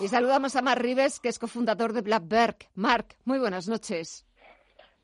Y saludamos a Mark Rives, que es cofundador de Blackberg. Mark, muy buenas noches.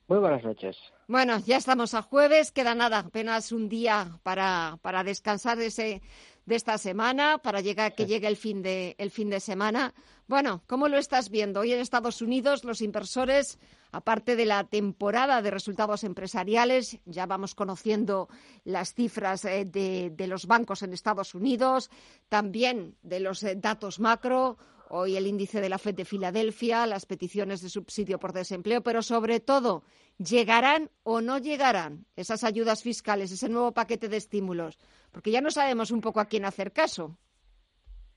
Muy buenas noches. Bueno, ya estamos a jueves, queda nada, apenas un día para, para descansar de, ese, de esta semana, para llegar, que llegue el fin, de, el fin de semana. Bueno, ¿cómo lo estás viendo? Hoy en Estados Unidos los inversores, aparte de la temporada de resultados empresariales, ya vamos conociendo las cifras eh, de, de los bancos en Estados Unidos, también de los eh, datos macro. Hoy el índice de la FED de Filadelfia, las peticiones de subsidio por desempleo, pero sobre todo, ¿llegarán o no llegarán esas ayudas fiscales, ese nuevo paquete de estímulos? Porque ya no sabemos un poco a quién hacer caso.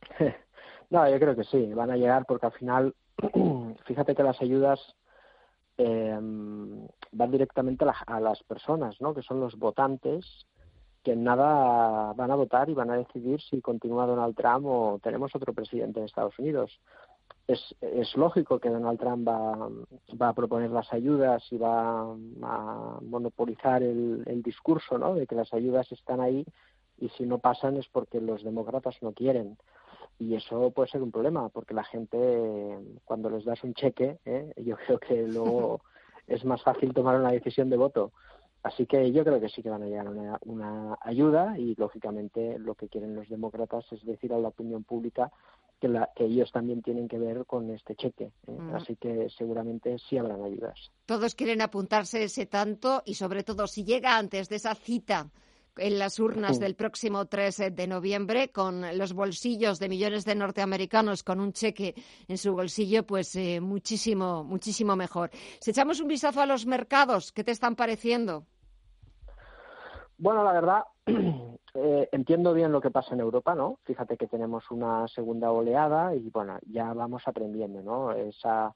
No, yo creo que sí, van a llegar porque al final, fíjate que las ayudas eh, van directamente a, la, a, las personas, ¿no? Que son los votantes que en nada van a votar y van a decidir si continúa Donald Trump o tenemos otro presidente en Estados Unidos. Es, es lógico que Donald Trump va, va a proponer las ayudas y va a monopolizar el, el discurso, ¿no? De que las ayudas están ahí y si no pasan es porque los demócratas no quieren y eso puede ser un problema porque la gente cuando les das un cheque ¿eh? yo creo que luego es más fácil tomar una decisión de voto así que yo creo que sí que van a llegar una, una ayuda y lógicamente lo que quieren los demócratas es decir a la opinión pública que, la, que ellos también tienen que ver con este cheque ¿eh? mm. así que seguramente sí habrán ayudas todos quieren apuntarse ese tanto y sobre todo si llega antes de esa cita en las urnas del próximo 3 de noviembre, con los bolsillos de millones de norteamericanos con un cheque en su bolsillo, pues eh, muchísimo, muchísimo mejor. Si echamos un vistazo a los mercados, ¿qué te están pareciendo? Bueno, la verdad, eh, entiendo bien lo que pasa en Europa, ¿no? Fíjate que tenemos una segunda oleada y, bueno, ya vamos aprendiendo, ¿no? Esa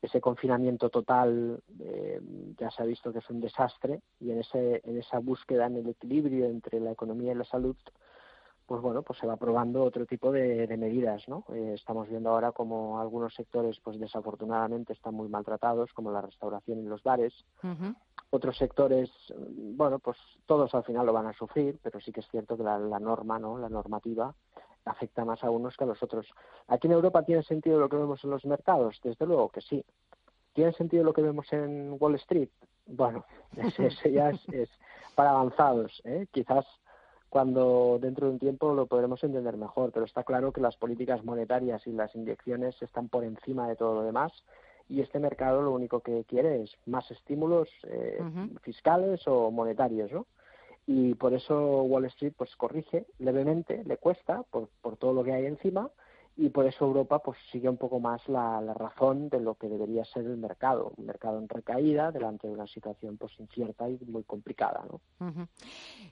ese confinamiento total eh, ya se ha visto que es un desastre y en ese en esa búsqueda en el equilibrio entre la economía y la salud pues bueno pues se va probando otro tipo de, medidas no eh, estamos viendo ahora como algunos sectores pues desafortunadamente están muy maltratados como la restauración y los bares uh. Otros sectores bueno pues todos al final lo van a sufrir pero sí que es cierto que la, norma no la normativa afecta más a unos que a los otros. ¿Aquí en Europa tiene sentido lo que vemos en los mercados? Desde luego que sí. ¿Tiene sentido lo que vemos en Wall Street? Bueno, eso ya es, es, para avanzados. ¿eh? Quizás cuando dentro de un tiempo lo podremos entender mejor, pero está claro que las políticas monetarias y las inyecciones están por encima de todo lo demás y este mercado lo único que quiere es más estímulos eh, uh -huh. fiscales o monetarios, ¿no? y por eso Wall Street pues corrige levemente, le cuesta por, por todo lo que hay encima y por eso Europa pues sigue un poco más la, razón de lo que debería ser el mercado, un mercado en recaída delante de una situación pues incierta y muy complicada, ¿no?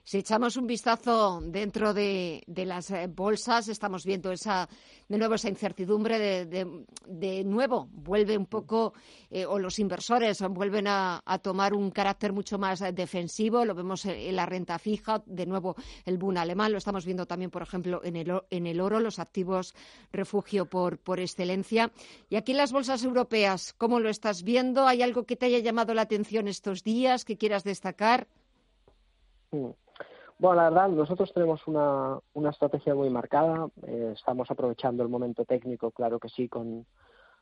Si echamos un vistazo dentro de, de, las eh, bolsas, estamos viendo esa de nuevo esa incertidumbre de, de, nuevo vuelve un poco eh, o los inversores vuelven a, a, tomar un carácter mucho más defensivo, lo vemos en la renta fija, de nuevo el boom alemán, lo estamos viendo también por ejemplo en el en el oro, los activos refugio por, por excelencia. Y aquí en las bolsas europeas, ¿cómo lo estás viendo? ¿Hay algo que te haya llamado la atención estos días que quieras destacar? Bueno, la verdad, nosotros tenemos una, una estrategia muy marcada. Eh, estamos aprovechando el momento técnico, claro que sí, con,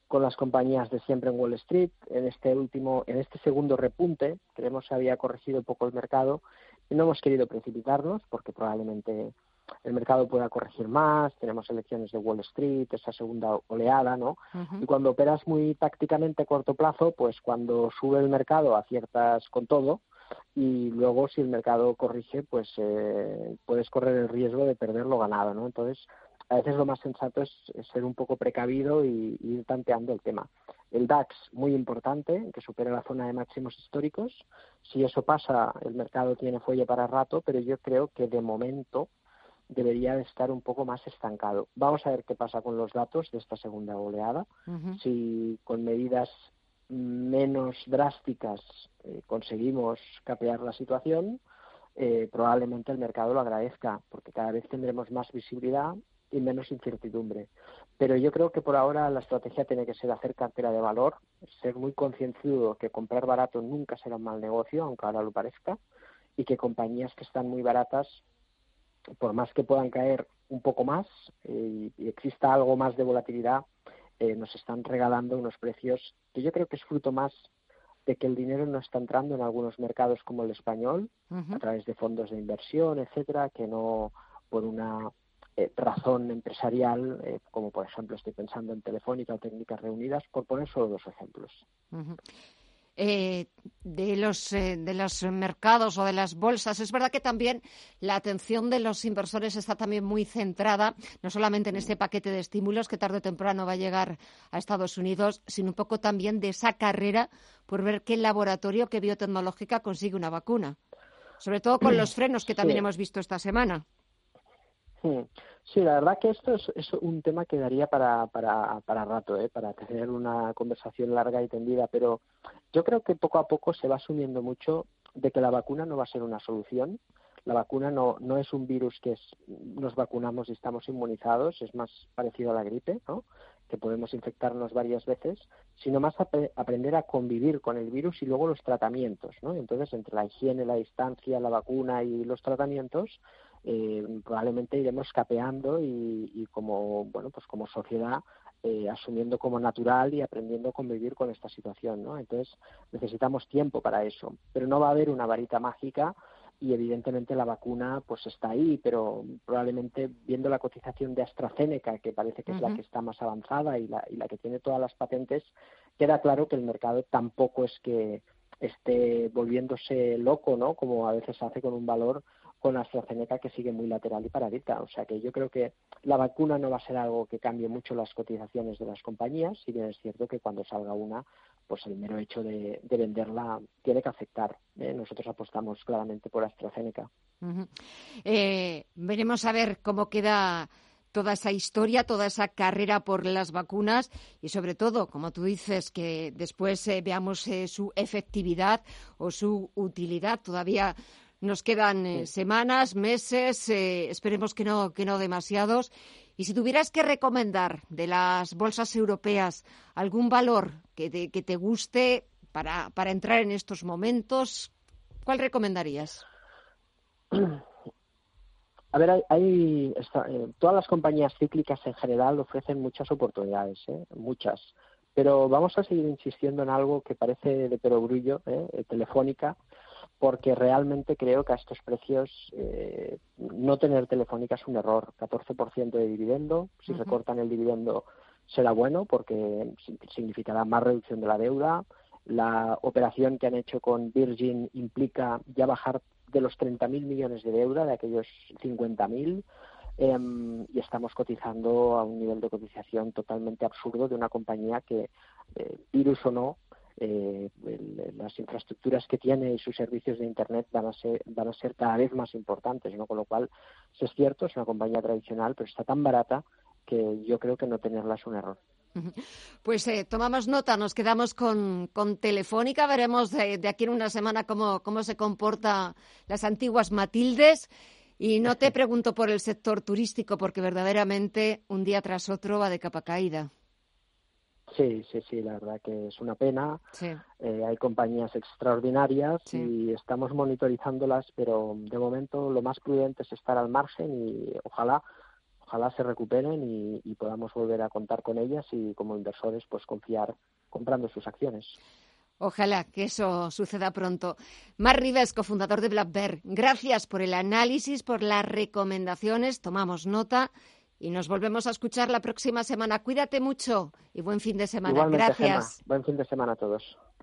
con las compañías de siempre en Wall Street. En este último, en este segundo repunte, creemos que había corregido un poco el mercado no hemos querido precipitarnos porque probablemente el mercado pueda corregir más, tenemos elecciones de Wall Street, esa segunda oleada, ¿no? Uh -huh. Y cuando operas muy tácticamente a corto plazo, pues cuando sube el mercado aciertas con todo y luego si el mercado corrige, pues eh, puedes correr el riesgo de perder lo ganado, ¿no? Entonces, a veces lo más sensato es, es ser un poco precavido y, y, ir tanteando el tema. El DAX, muy importante, que supere la zona de máximos históricos. Si eso pasa, el mercado tiene fuelle para rato, pero yo creo que de momento debería de estar un poco más estancado. Vamos a ver qué pasa con los datos de esta segunda oleada. Si con medidas menos drásticas eh, conseguimos capear la situación, eh, probablemente el mercado lo agradezca, porque cada vez tendremos más visibilidad y menos incertidumbre. Pero yo creo que por ahora la estrategia tiene que ser hacer cartera de valor, ser muy concienzudo que comprar barato nunca será un mal negocio, aunque ahora lo parezca, y que compañías que están muy baratas, por más que puedan caer un poco más eh, y exista algo más de volatilidad, eh, nos están regalando unos precios que yo creo que es fruto más de que el dinero no está entrando en algunos mercados como el español, a través de fondos de inversión, etcétera, que no por una eh, razón empresarial, eh, como por ejemplo estoy pensando en Telefónica o Técnicas Reunidas, por poner solo dos ejemplos. Eh, de, los, eh, de los mercados o de las bolsas. Es verdad que también la atención de los inversores está también muy centrada, no solamente en este paquete de estímulos que tarde o temprano va a llegar a Estados Unidos, sino un poco también de esa carrera por ver qué laboratorio, qué biotecnológica consigue una vacuna. Sobre todo con los frenos que también hemos visto esta semana. Sí, la verdad que esto es, un tema que daría para, para, para rato, ¿eh? para tener una conversación larga y tendida, pero yo creo que poco a poco se va asumiendo mucho de que la vacuna no va a ser una solución. La vacuna no, no es un virus que es, nos vacunamos y estamos inmunizados, es más parecido a la gripe, ¿no? que podemos infectarnos varias veces, sino más aprender a convivir con el virus y luego los tratamientos. ¿no? Entonces, entre la higiene, la distancia, la vacuna y los tratamientos, eh, probablemente iremos capeando y, como bueno pues como sociedad eh, asumiendo como natural y aprendiendo a convivir con esta situación no entonces necesitamos tiempo para eso pero no va a haber una varita mágica y evidentemente la vacuna pues está ahí pero probablemente viendo la cotización de AstraZeneca que parece que es la que está más avanzada y la, y la que tiene todas las patentes queda claro que el mercado tampoco es que esté volviéndose loco no como a veces hace con un valor con AstraZeneca que sigue muy lateral y paradita. O sea que yo creo que la vacuna no va a ser algo que cambie mucho las cotizaciones de las compañías, si bien es cierto que cuando salga una, pues el mero hecho de, venderla tiene que afectar. ¿eh? Nosotros apostamos claramente por AstraZeneca. Eh, veremos a ver cómo queda toda esa historia, toda esa carrera por las vacunas y sobre todo, como tú dices, que después eh, veamos su efectividad o su utilidad. Todavía nos quedan eh, semanas, meses, eh, esperemos que no, que no demasiados. Y si tuvieras que recomendar de las bolsas europeas algún valor que te, que te guste para, para entrar en estos momentos, ¿cuál recomendarías? A ver, hay, eh, todas las compañías cíclicas en general ofrecen muchas oportunidades, muchas. Pero vamos a seguir insistiendo en algo que parece de perogrullo, ¿eh? telefónica, porque realmente creo que a estos precios eh, no tener Telefónica es un error. 14% de dividendo, si recortan el dividendo será bueno porque significará más reducción de la deuda. La operación que han hecho con Virgin implica ya bajar de los 30.000 millones de deuda, de aquellos 50.000, eh, em, y estamos cotizando a un nivel de cotización totalmente absurdo de una compañía que, eh, virus o no, eh, las infraestructuras que tiene y sus servicios de Internet van a ser, van a ser cada vez más importantes, ¿no? Con lo cual, si es cierto, es una compañía tradicional, pero está tan barata que yo creo que no tenerla es un error. Pues eh, tomamos nota, nos quedamos con, con Telefónica, veremos de, de, aquí en una semana cómo, cómo se comportan las antiguas Matildes. Y no te pregunto por el sector turístico, porque verdaderamente un día tras otro va de capa caída. Sí, sí, sí, la verdad que es una pena. Eh, hay compañías extraordinarias y estamos monitorizándolas, pero de momento lo más prudente es estar al margen y ojalá, ojalá se recuperen y, podamos volver a contar con ellas y como inversores pues confiar comprando sus acciones. Ojalá que eso suceda pronto. Mar Rives, cofundador de Black Bear, gracias por el análisis, por las recomendaciones. Tomamos nota y nos volvemos a escuchar la próxima semana. Cuídate mucho y buen fin de semana. Gracias. Buen fin de semana a todos.